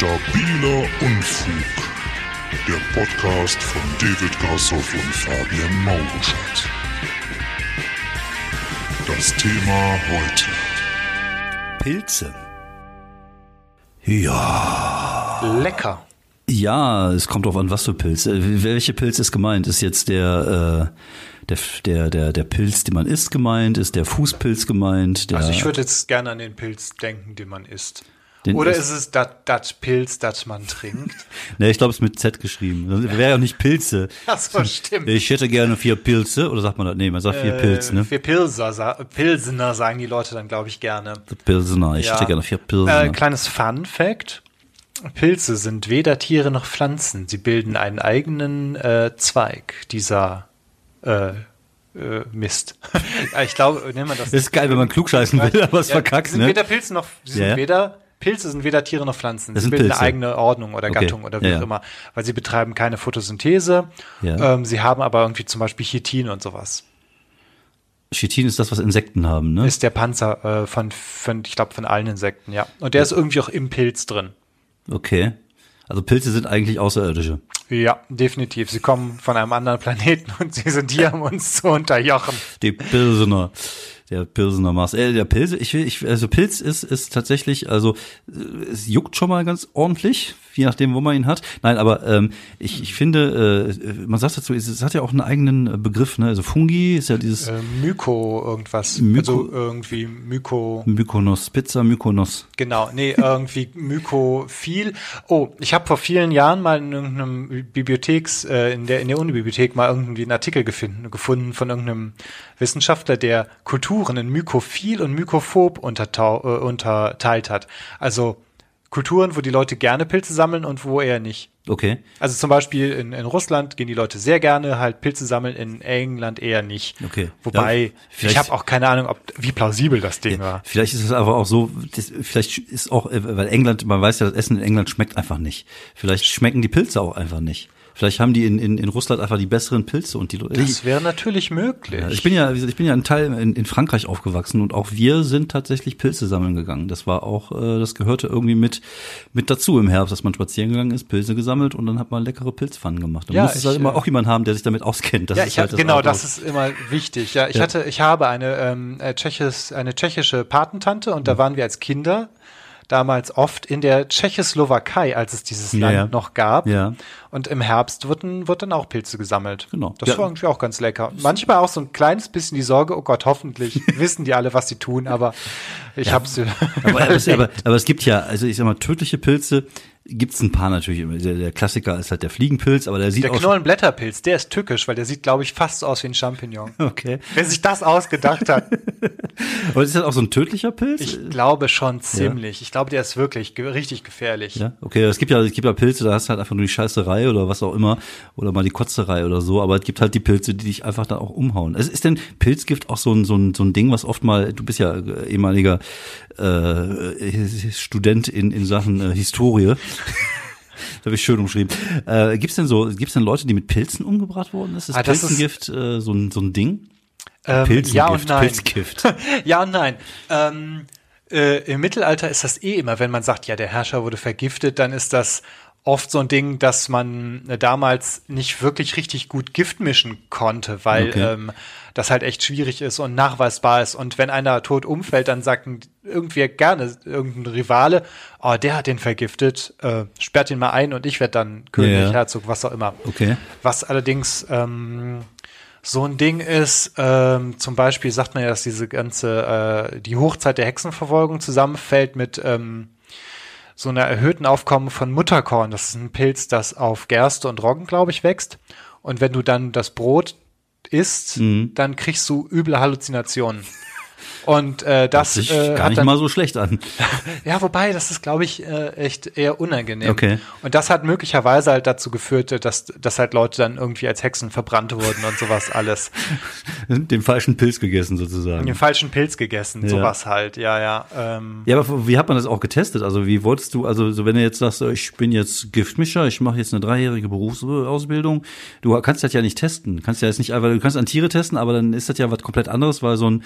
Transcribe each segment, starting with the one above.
Stabiler Unfug. Der Podcast von David Grassoff und Fabian Mauruschat. Das Thema heute. Pilze. Ja. Lecker. Ja, es kommt drauf an, was für Pilz. Äh, Welche Pilz ist gemeint? Ist jetzt der, äh, der, der, der, der Pilz, den man isst, gemeint? Ist der Fußpilz gemeint? Der, Also ich würde jetzt gerne an den Pilz denken, den man isst. Den Oder ist es das Pilz, das man trinkt? ne, ich glaube, es ist mit Z geschrieben. Das wäre ja nicht Pilze. Ach so, stimmt. Ich hätte gerne vier Pilze. Oder sagt man das? Nee, man sagt vier Pilz, ne? Für Pilser, sa Pilsener sagen die Leute dann, glaube ich, gerne. Pilsener. Ich Ja. hätte gerne vier Pilsener. Äh, kleines Fun Fact. Pilze sind weder Tiere noch Pflanzen. Sie bilden einen eigenen äh, Zweig dieser äh, äh, Mist. Ich glaube, nennt man das. das ist geil, wenn man klugscheißen will, aber es Ja, verkackt, sie sind ne? weder Pilze noch, sie ja. sind weder, Pilze sind weder Tiere noch Pflanzen. Das sie sind bilden Pilze. eine eigene Ordnung oder Okay. Gattung oder wie Ja, auch ja. immer. Weil sie betreiben keine Photosynthese. Ja. Ähm, sie haben aber irgendwie zum Beispiel Chitin und sowas. Chitin ist das, was Insekten haben, ne? Ist der Panzer äh, von, von, ich glaube, von allen Insekten, ja. Und der ist irgendwie auch im Pilz drin. Okay. Also Pilze sind eigentlich Außerirdische. Ja, definitiv. Sie kommen von einem anderen Planeten und sie sind hier, um uns zu unterjochen. Die Pilsener. Der Pilsener Mars. Äh, der Pilze, ich will, ich, also Pilz ist, ist tatsächlich, also äh, es juckt schon mal ganz ordentlich, je nachdem, wo man ihn hat. Nein, aber ähm, ich, ich finde, äh, man sagt dazu, es, es hat ja auch einen eigenen äh, Begriff, ne? Also Fungi ist ja dieses Äh, Myko irgendwas. Myko- Also irgendwie Myko. Mykonos, Pizza Mykonos. Genau, nee, irgendwie Mykophil. Oh, ich habe vor vielen Jahren mal in irgendeinem Bibliotheks, äh, in der in der Unibibliothek mal irgendwie einen Artikel gefunden, gefunden von irgendeinem Wissenschaftler, der Kulturen in Mykophil und Mykophob untertau, äh, unterteilt hat. Also Kulturen, wo die Leute gerne Pilze sammeln und wo eher nicht. Okay. Also zum Beispiel in, in Russland gehen die Leute sehr gerne halt Pilze sammeln, in England eher nicht. Okay. Wobei, Ja, ich habe auch keine Ahnung, ob wie plausibel das Ding war. Vielleicht ist es aber auch so, das, vielleicht ist auch, äh, weil England, man weiß ja, das Essen in England schmeckt einfach nicht. Vielleicht schmecken die Pilze auch einfach nicht. Vielleicht haben die in, in, in Russland einfach die besseren Pilze und die. Das wäre natürlich möglich. Ich bin ja, ich bin ja ein Teil in, in Frankreich aufgewachsen und auch wir sind tatsächlich Pilze sammeln gegangen. Das war auch, äh, das gehörte irgendwie mit mit dazu im Herbst, dass man spazieren gegangen ist, Pilze gesammelt und dann hat man leckere Pilzpfannen gemacht. Da Ja, muss es halt immer äh, auch jemand haben, der sich damit auskennt. Das ja, ich halt hab, genau, Outdoor. das ist immer wichtig. Ja, ich Ja. hatte, ich habe eine ähm, äh, tschechische, eine tschechische Patentante und da waren wir als Kinder damals oft in der Tschechoslowakei, als es dieses Ja, Land ja. noch gab. Ja. Und im Herbst wurden, wird dann auch Pilze gesammelt. Genau. Das Ja. war irgendwie auch ganz lecker. Manchmal auch so ein kleines bisschen die Sorge, oh Gott, hoffentlich wissen die alle, was sie tun, aber ich habe sie. Aber, aber, es, aber, aber es gibt ja, also ich sag mal, tödliche Pilze gibt's ein paar natürlich. Der, der Klassiker ist halt der Fliegenpilz, aber der sieht Der aus. Knollenblätterpilz, der ist tückisch, weil der sieht, glaube ich, fast so aus wie ein Champignon. Okay. Wer sich das ausgedacht hat, Aber ist das auch so ein tödlicher Pilz? ich glaube schon ziemlich. Ich glaube, der ist wirklich ge richtig gefährlich. Ja, okay, es gibt ja, es gibt ja Pilze, da hast du halt einfach nur die Scheißerei oder was auch immer oder mal die Kotzerei oder so, aber es gibt halt die Pilze, die dich einfach da auch umhauen. Es ist denn Pilzgift auch so ein, so ein, so ein Ding, was oft mal, du bist ja äh, ehemaliger äh, Student in, in Sachen äh, Historie. Das habe ich schön umschrieben. Äh, gibt's denn so, gibt's denn Leute, die mit Pilzen umgebracht worden ist? Ist Ah, das ist- Pilzengift äh, so, ein, so ein Ding? Ähm, Pilzengift, ja und nein. Pilzgift. ja und nein. Ähm, äh, Im Mittelalter ist das eh immer, wenn man sagt, ja, der Herrscher wurde vergiftet, dann ist das oft so ein Ding, dass man äh, damals nicht wirklich richtig gut Gift mischen konnte, weil Okay. ähm, das halt echt schwierig ist und nachweisbar ist. Und wenn einer tot umfällt, dann sagt irgendwer gerne, irgendein Rivale, oh, der hat den vergiftet, äh, sperrt ihn mal ein und ich werde dann König, Ja. Herzog, was auch immer. Okay. Was allerdings ähm, so ein Ding ist, ähm, zum Beispiel sagt man ja, dass diese ganze, äh, die Hochzeit der Hexenverfolgung zusammenfällt mit ähm, so einer erhöhten Aufkommen von Mutterkorn. Das ist ein Pilz, das auf Gerste und Roggen, glaube ich, wächst. Und wenn du dann das Brot isst, Mhm. dann kriegst du üble Halluzinationen. Und äh, das Sich äh, gar hat nicht dann, mal so schlecht an. ja, wobei, das ist, glaube ich, äh, echt eher unangenehm. Okay. Und das hat möglicherweise halt dazu geführt, dass, dass halt Leute dann irgendwie als Hexen verbrannt wurden und sowas alles. Den falschen Pilz gegessen sozusagen. Den falschen Pilz gegessen, Ja. sowas halt, ja, ja. Ähm, Ja, aber wie hat man das auch getestet? Also wie wolltest du, also so wenn du jetzt sagst, ich bin jetzt Giftmischer, ich mache jetzt eine dreijährige Berufsausbildung, du kannst das ja nicht testen. Kannst ja jetzt nicht einfach, du kannst an Tiere testen, aber dann ist das ja was komplett anderes, weil so ein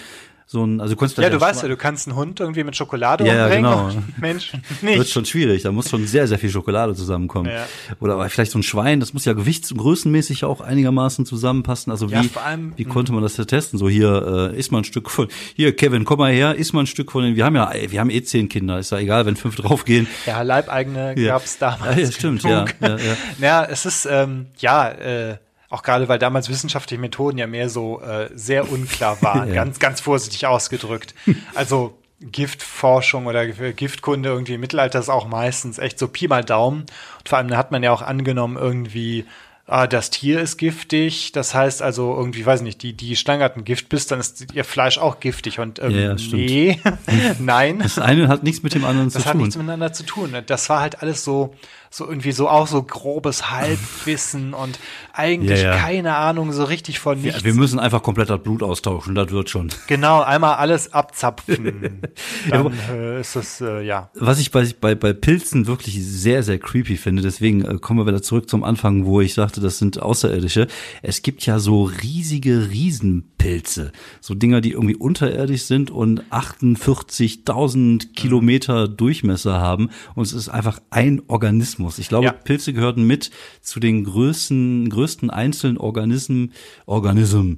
so ein, Also du kannst Ja, du weißt ja, du kannst einen Hund irgendwie mit Schokolade Ja, ja, umbringen genau. und Menschen wird nicht. schon schwierig. Da muss schon sehr, sehr viel Schokolade zusammenkommen. Ja. Oder aber vielleicht so ein Schwein, das muss ja gewichts- und größenmäßig auch einigermaßen zusammenpassen. Also Ja, wie, vor allem- wie konnte man das ja testen? So hier äh, isst mal ein Stück von, hier Kevin, komm mal her, isst mal ein Stück von den, wir haben ja, wir haben eh zehn Kinder, ist ja egal, wenn fünf draufgehen. Ja, Leibeigene Ja. gab's damals. Ja, ja, stimmt, ja, ja, ja. Naja, es ist, ähm, ja, äh, auch gerade weil damals wissenschaftliche Methoden ja mehr so äh, sehr unklar waren, Ja. ganz, ganz vorsichtig ausgedrückt. Also Giftforschung oder Giftkunde irgendwie im Mittelalter ist auch meistens echt so Pi mal Daumen. Und vor allem da hat man ja auch angenommen irgendwie, ah, das Tier ist giftig. Das heißt also irgendwie, weiß nicht, die, die Schlange hat ein Giftbiss, dann ist ihr Fleisch auch giftig. Und ähm, Ja, ja, nee, nein. Das eine hat nichts mit dem anderen Das zu hat tun. nichts miteinander zu tun. Das war halt alles so, so irgendwie so auch so grobes Halbwissen und eigentlich Ja, ja. keine Ahnung so richtig von ja, nichts. wir müssen einfach komplett das Blut austauschen, das wird schon. genau, einmal alles abzapfen. Ja, Dann äh, ist es, äh, ja. Was ich bei, bei, bei Pilzen wirklich sehr, sehr creepy finde, deswegen äh, kommen wir wieder zurück zum Anfang, wo ich sagte, das sind Außerirdische. Es gibt ja so riesige Riesenpilze. So Dinger, die irgendwie unterirdisch sind und 48.000 Kilometer Durchmesser haben. Und es ist einfach ein Organismus. Ich glaube, Ja. Pilze gehörten mit zu den größten, größten einzelnen Organismen, Organism,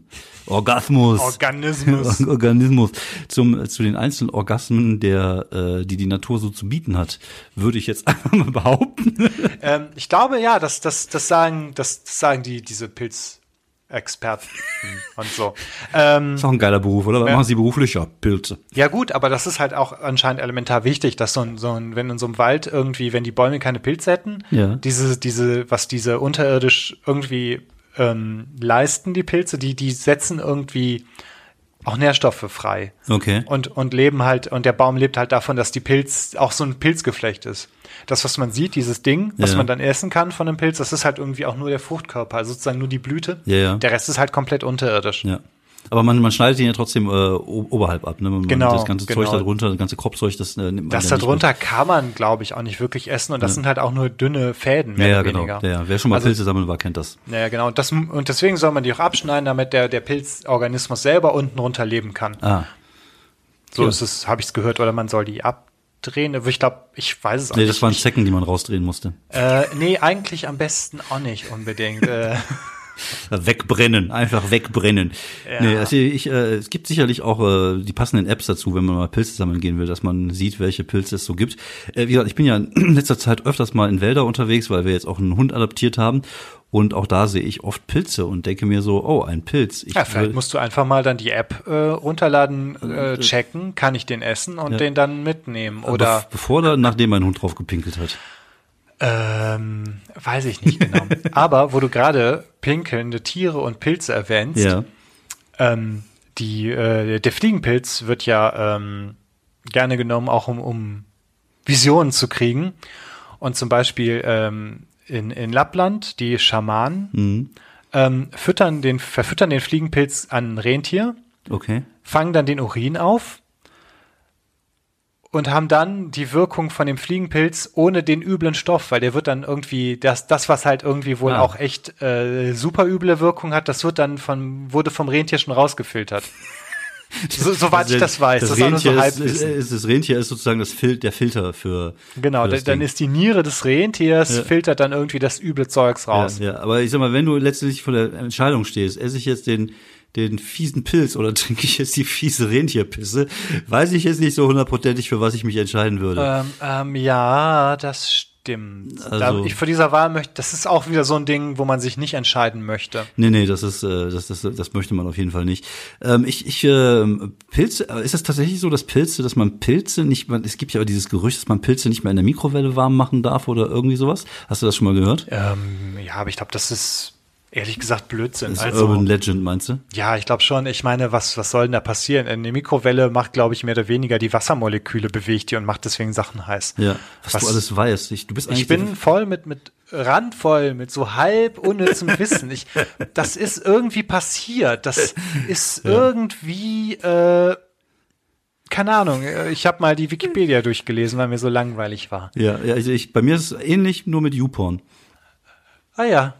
Orgasmus. Organismus. Organismus zum, zu den einzelnen Orgasmen, der, äh, die die Natur so zu bieten hat, würde ich jetzt einfach mal behaupten. ähm, ich glaube, ja, das, das, das sagen, das, das sagen die, diese Pilzexperten und so. Ähm, ist auch ein geiler Beruf, oder? Was Ja. machen Sie beruflich? Ja, Pilze. Ja gut, aber das ist halt auch anscheinend elementar wichtig, dass so ein, so ein, wenn in so einem Wald irgendwie, wenn die Bäume keine Pilze hätten, Ja. diese, diese, was diese unterirdisch irgendwie ähm, leisten, die Pilze, die, die setzen irgendwie auch Nährstoffe frei. Okay. Und, und leben halt, und der Baum lebt halt davon, dass die Pilz auch so ein Pilzgeflecht ist. Das, was man sieht, dieses Ding, was Ja. man dann essen kann von einem Pilz, das ist halt irgendwie auch nur der Fruchtkörper, also sozusagen nur die Blüte. Ja, ja. Der Rest ist halt komplett unterirdisch. Ja. Aber man, man schneidet ihn ja trotzdem äh, oberhalb ab. Ne? Man, Genau, Das ganze Zeug genau. da drunter, das ganze Kropfzeug, das äh, nimmt man Das ja da drunter kann man, glaube ich, auch nicht wirklich essen und das sind halt auch nur dünne Fäden, mehr Ja, ja, oder genau. weniger. Ja, ja. Wer schon mal Also- Pilze sammeln war, kennt das. Ja, genau. Und, das, und deswegen soll man die auch abschneiden, damit der, der Pilzorganismus selber unten runter leben kann. Ah. So ja. ist es, habe ich es gehört, oder man soll die abdrehen. Aber Ich glaube, ich weiß es auch Nee, nicht. das waren Zecken, die man rausdrehen musste. äh, nee, eigentlich am besten auch nicht unbedingt. äh, Wegbrennen, einfach wegbrennen. Ja. Nee, also ich, äh, es gibt sicherlich auch äh, die passenden Apps dazu, wenn man mal Pilze sammeln gehen will, dass man sieht, welche Pilze es so gibt. Äh, wie gesagt, ich bin ja in letzter Zeit öfters mal in Wälder unterwegs, weil wir jetzt auch einen Hund adoptiert haben. Und auch da sehe ich oft Pilze und denke mir so, oh, ein Pilz. Ich ja, vielleicht musst du einfach mal dann die App äh, runterladen, äh, checken, kann ich den essen und Ja. den dann mitnehmen. Bef- Oder bevor oder nachdem mein Hund drauf gepinkelt hat. Ähm, weiß ich nicht genau. Aber wo du gerade pinkelnde Tiere und Pilze erwähnst, Ja. Ähm, die, äh, der Fliegenpilz wird ja ähm, gerne genommen, auch um, um Visionen zu kriegen. Und zum Beispiel ähm, in, in Lappland, die Schamanen Mhm. ähm, füttern den, verfüttern den Fliegenpilz an ein Rentier, Okay. fangen dann den Urin auf und haben dann die Wirkung von dem Fliegenpilz ohne den üblen Stoff, weil der wird dann irgendwie, das, das was halt irgendwie wohl Ah. auch echt äh, super üble Wirkung hat, das wird dann von, wurde vom Rentier schon rausgefiltert. So, soweit ich das weiß, das, ist auch nur so Rentier ist, ist, das Rentier ist sozusagen das Fil der Filter für. Genau, für das dann ist die Niere des Rentiers, Ja. filtert dann irgendwie das üble Zeugs raus. Ja, ja, aber ich sag mal, wenn du letztendlich vor der Entscheidung stehst, esse ich jetzt den den fiesen Pilz oder trinke ich jetzt die fiese Rentierpisse, weiß ich jetzt nicht so hundertprozentig, für was ich mich entscheiden würde. Ähm, ähm, ja, das stimmt. Also- da, ich vor dieser Wahl möchte, das ist auch wieder so ein Ding, wo man sich nicht entscheiden möchte. Nee, nee, das ist, äh, das, das, das möchte man auf jeden Fall nicht. Ähm, ich, ich, ähm, Pilze, äh, ist es tatsächlich so, dass Pilze, dass man Pilze nicht, man, es gibt ja dieses Gerücht, dass man Pilze nicht mehr in der Mikrowelle warm machen darf oder irgendwie sowas. Hast du das schon mal gehört? Ähm, ja, aber ich glaube, das ist ehrlich gesagt Blödsinn. Das ist also, Urban Legend, meinst du? ja, ich glaube schon. Ich meine, was, was soll denn da passieren? Eine Mikrowelle macht, glaube ich, mehr oder weniger die Wassermoleküle bewegt die und macht deswegen Sachen heiß. Ja. Was, Was- du alles weißt. Ich, du bist eigentlich Ich bin voll mit, mit randvoll, mit so halb unnützem Wissen. Ich, das ist irgendwie passiert. Das ist irgendwie, äh, keine Ahnung. Ich habe mal die Wikipedia durchgelesen, weil mir so langweilig war. ja, ja, ich, ich, bei mir ist es ähnlich, nur mit YouPorn. Ah ja,